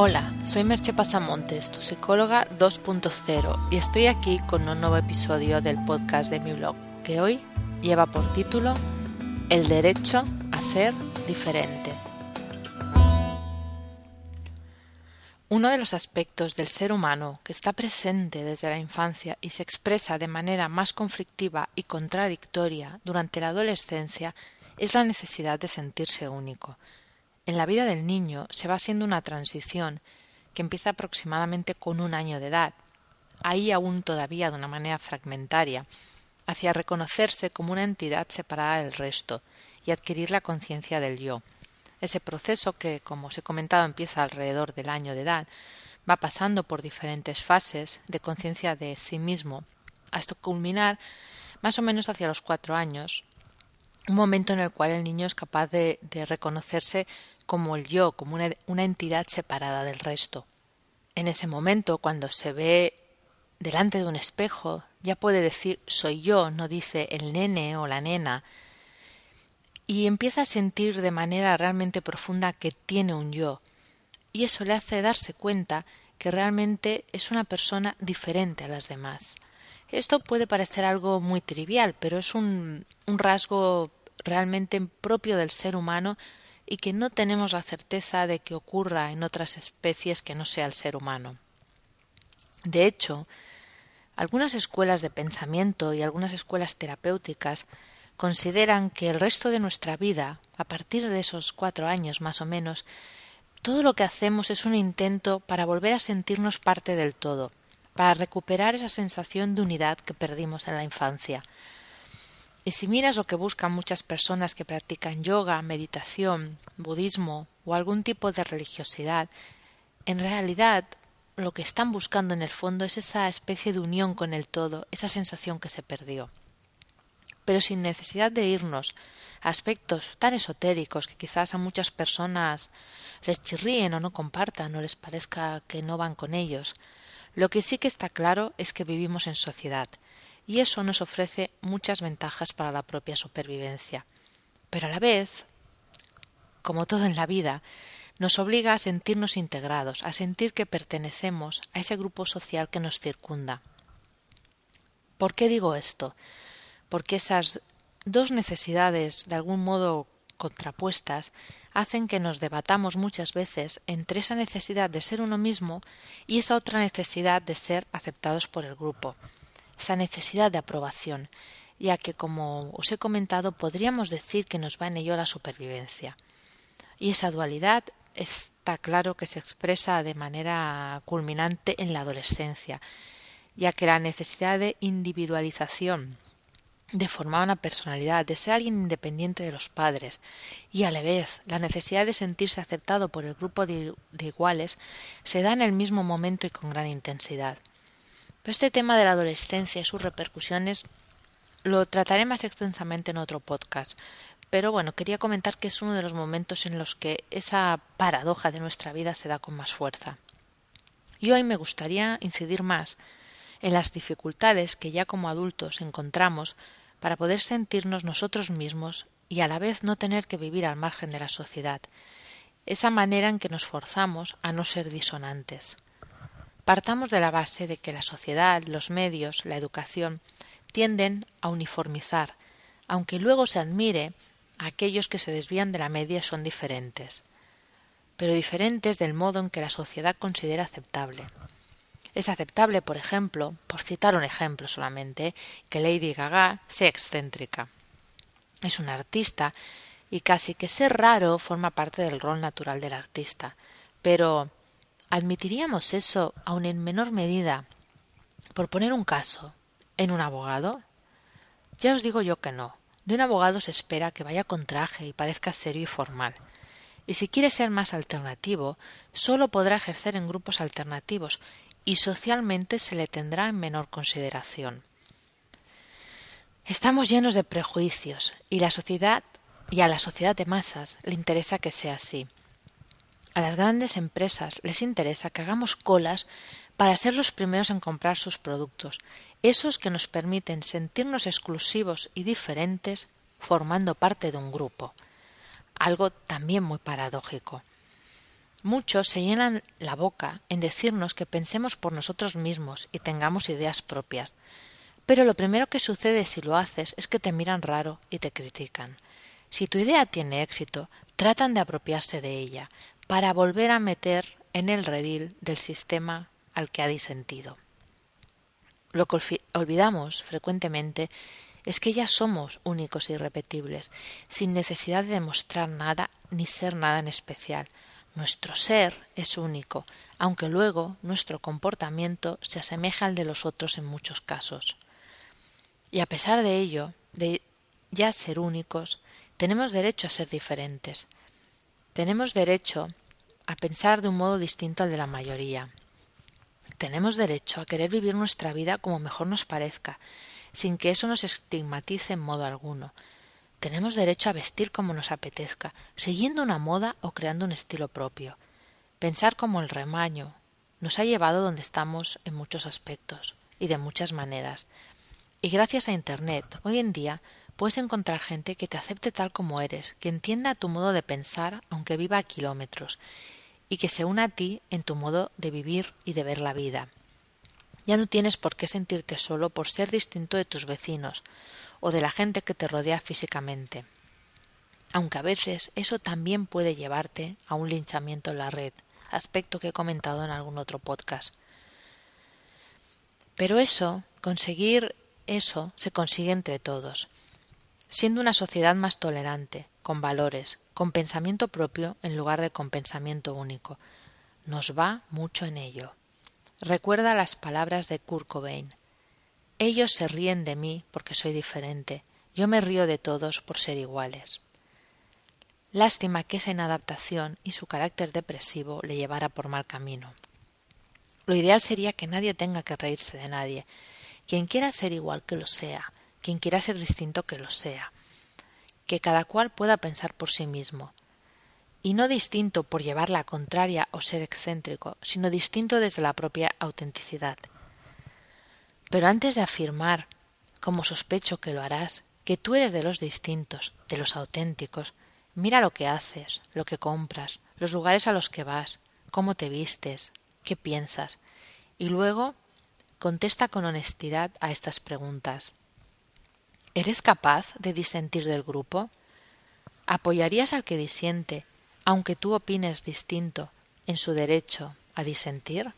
Hola, soy Merche Pasamontes, tu psicóloga 2.0, y estoy aquí con un nuevo episodio del podcast de mi blog, que hoy lleva por título El derecho a ser diferente. Uno de los aspectos del ser humano que está presente desde la infancia y se expresa de manera más conflictiva y contradictoria durante la adolescencia es la necesidad de sentirse único, en la vida del niño se va haciendo una transición que empieza aproximadamente con un año de edad, ahí aún todavía de una manera fragmentaria, hacia reconocerse como una entidad separada del resto y adquirir la conciencia del yo. Ese proceso que, como os he comentado, empieza alrededor del año de edad, va pasando por diferentes fases de conciencia de sí mismo, hasta culminar más o menos hacia los cuatro años, un momento en el cual el niño es capaz de, de reconocerse como el yo, como una, entidad separada del resto. En ese momento, cuando se ve delante de un espejo, ya puede decir soy yo, no dice el nene o la nena, y empieza a sentir de manera realmente profunda que tiene un yo, y eso le hace darse cuenta que realmente es una persona diferente a las demás. Esto puede parecer algo muy trivial, pero es un, un rasgo realmente propio del ser humano y que no tenemos la certeza de que ocurra en otras especies que no sea el ser humano. De hecho, algunas escuelas de pensamiento y algunas escuelas terapéuticas consideran que el resto de nuestra vida, a partir de esos cuatro años más o menos, todo lo que hacemos es un intento para volver a sentirnos parte del todo, para recuperar esa sensación de unidad que perdimos en la infancia, y si miras lo que buscan muchas personas que practican yoga, meditación, budismo o algún tipo de religiosidad, en realidad lo que están buscando en el fondo es esa especie de unión con el todo, esa sensación que se perdió. Pero sin necesidad de irnos a aspectos tan esotéricos que quizás a muchas personas les chirríen o no compartan o les parezca que no van con ellos, lo que sí que está claro es que vivimos en sociedad y eso nos ofrece muchas ventajas para la propia supervivencia. Pero a la vez, como todo en la vida, nos obliga a sentirnos integrados, a sentir que pertenecemos a ese grupo social que nos circunda. ¿Por qué digo esto? Porque esas dos necesidades, de algún modo contrapuestas, hacen que nos debatamos muchas veces entre esa necesidad de ser uno mismo y esa otra necesidad de ser aceptados por el grupo esa necesidad de aprobación, ya que, como os he comentado, podríamos decir que nos va en ello la supervivencia. Y esa dualidad está claro que se expresa de manera culminante en la adolescencia, ya que la necesidad de individualización, de formar una personalidad, de ser alguien independiente de los padres, y a la vez la necesidad de sentirse aceptado por el grupo de, iguales, se da en el mismo momento y con gran intensidad este tema de la adolescencia y sus repercusiones lo trataré más extensamente en otro podcast. Pero bueno, quería comentar que es uno de los momentos en los que esa paradoja de nuestra vida se da con más fuerza. Y hoy me gustaría incidir más en las dificultades que ya como adultos encontramos para poder sentirnos nosotros mismos y a la vez no tener que vivir al margen de la sociedad, esa manera en que nos forzamos a no ser disonantes. Partamos de la base de que la sociedad, los medios, la educación tienden a uniformizar, aunque luego se admire a aquellos que se desvían de la media son diferentes, pero diferentes del modo en que la sociedad considera aceptable. Es aceptable, por ejemplo, por citar un ejemplo solamente, que Lady Gaga sea excéntrica. Es una artista y casi que ser raro forma parte del rol natural del artista, pero ¿Admitiríamos eso, aun en menor medida, por poner un caso, en un abogado? Ya os digo yo que no. De un abogado se espera que vaya con traje y parezca serio y formal. Y si quiere ser más alternativo, sólo podrá ejercer en grupos alternativos y socialmente se le tendrá en menor consideración. Estamos llenos de prejuicios y la sociedad y a la sociedad de masas le interesa que sea así. A las grandes empresas les interesa que hagamos colas para ser los primeros en comprar sus productos, esos que nos permiten sentirnos exclusivos y diferentes formando parte de un grupo. Algo también muy paradójico. Muchos se llenan la boca en decirnos que pensemos por nosotros mismos y tengamos ideas propias. Pero lo primero que sucede si lo haces es que te miran raro y te critican. Si tu idea tiene éxito, tratan de apropiarse de ella para volver a meter en el redil del sistema al que ha disentido. Lo que olvidamos frecuentemente es que ya somos únicos e irrepetibles, sin necesidad de demostrar nada ni ser nada en especial. Nuestro ser es único, aunque luego nuestro comportamiento se asemeja al de los otros en muchos casos. Y a pesar de ello, de ya ser únicos, tenemos derecho a ser diferentes. Tenemos derecho a pensar de un modo distinto al de la mayoría. Tenemos derecho a querer vivir nuestra vida como mejor nos parezca, sin que eso nos estigmatice en modo alguno. Tenemos derecho a vestir como nos apetezca, siguiendo una moda o creando un estilo propio. Pensar como el remaño nos ha llevado donde estamos en muchos aspectos y de muchas maneras. Y gracias a Internet, hoy en día puedes encontrar gente que te acepte tal como eres, que entienda tu modo de pensar aunque viva a kilómetros, y que se una a ti en tu modo de vivir y de ver la vida. Ya no tienes por qué sentirte solo por ser distinto de tus vecinos o de la gente que te rodea físicamente. Aunque a veces eso también puede llevarte a un linchamiento en la red, aspecto que he comentado en algún otro podcast. Pero eso, conseguir eso, se consigue entre todos, siendo una sociedad más tolerante, con valores, con pensamiento propio en lugar de con pensamiento único. Nos va mucho en ello. Recuerda las palabras de Kurt Cobain. Ellos se ríen de mí porque soy diferente. Yo me río de todos por ser iguales. Lástima que esa inadaptación y su carácter depresivo le llevara por mal camino. Lo ideal sería que nadie tenga que reírse de nadie. Quien quiera ser igual que lo sea, quien quiera ser distinto que lo sea. Que cada cual pueda pensar por sí mismo, y no distinto por llevar la contraria o ser excéntrico, sino distinto desde la propia autenticidad. Pero antes de afirmar, como sospecho que lo harás, que tú eres de los distintos, de los auténticos, mira lo que haces, lo que compras, los lugares a los que vas, cómo te vistes, qué piensas, y luego contesta con honestidad a estas preguntas. ¿Eres capaz de disentir del grupo? ¿Apoyarías al que disiente aunque tú opines distinto en su derecho a disentir?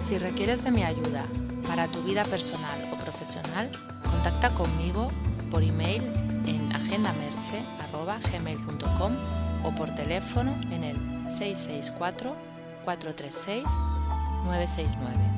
Si requieres de mi ayuda para tu vida personal o profesional, contacta conmigo por email en agendamerche.gmail.com o por teléfono en el 664-436-969.